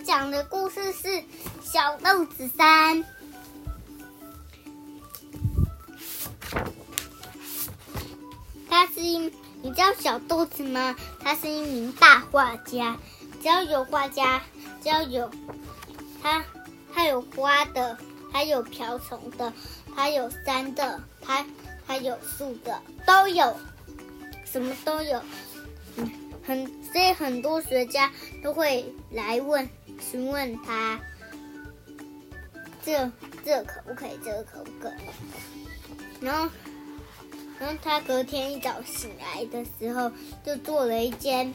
讲的故事是《小豆子山》。他是一，你知道小豆子吗？他是一名大画家。只要有画家，只要有他，他有花的，他有瓢虫的，他有山的，他他有树的，都有，什么都有。嗯，很所以很多学家都会来问询问他，这这可不可以？这个可不可以？然后。然后他隔天一早醒来的时候，就做了一间，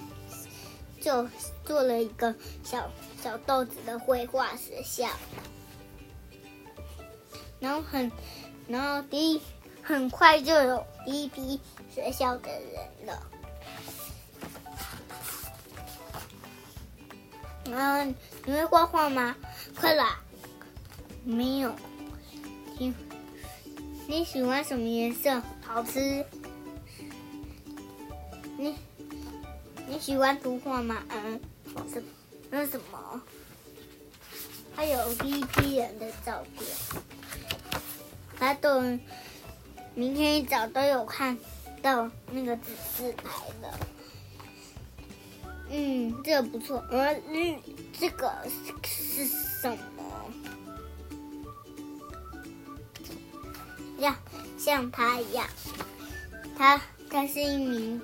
就做了一个小小豆子的绘画学校。然后很，然后第一很快就有第一批学校的人了。嗯你会画画吗？快啦！没有，听。你喜欢什么颜色？好吃。你你喜欢图画吗？嗯，什那什么？还有第一批人的照片，他都明天一早都有看到那个指示牌的。嗯，这个不错。呃，嗯，这个是是什么？像像他一样，他他是一名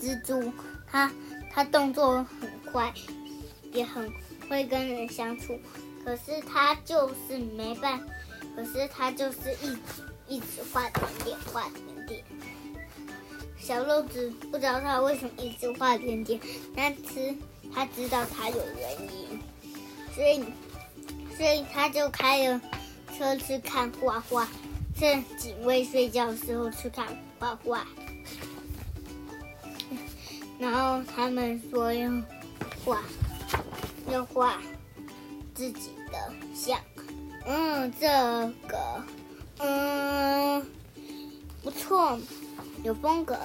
蜘蛛，他他动作很快，也很会跟人相处，可是他就是没办，可是他就是一直一直画点点画点点。小豆子不知道他为什么一直画点点，但是他知道他有原因，所以所以他就开了车去看画画。趁警卫睡觉的时候去看画画，然后他们说要画，要画自己的像。嗯，这个，嗯，不错，有风格。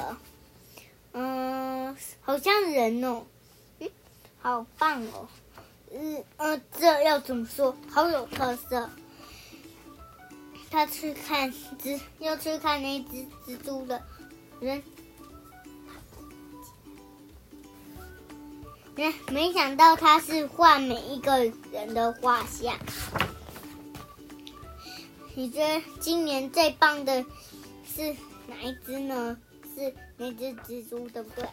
嗯，好像人哦，嗯，好棒哦。嗯，呃，这要怎么说？好有特色。他去看蜘，要去看那只蜘蛛的人，没没想到他是画每一个人的画像。你觉得今年最棒的是哪一只呢？是那只蜘蛛，对不对？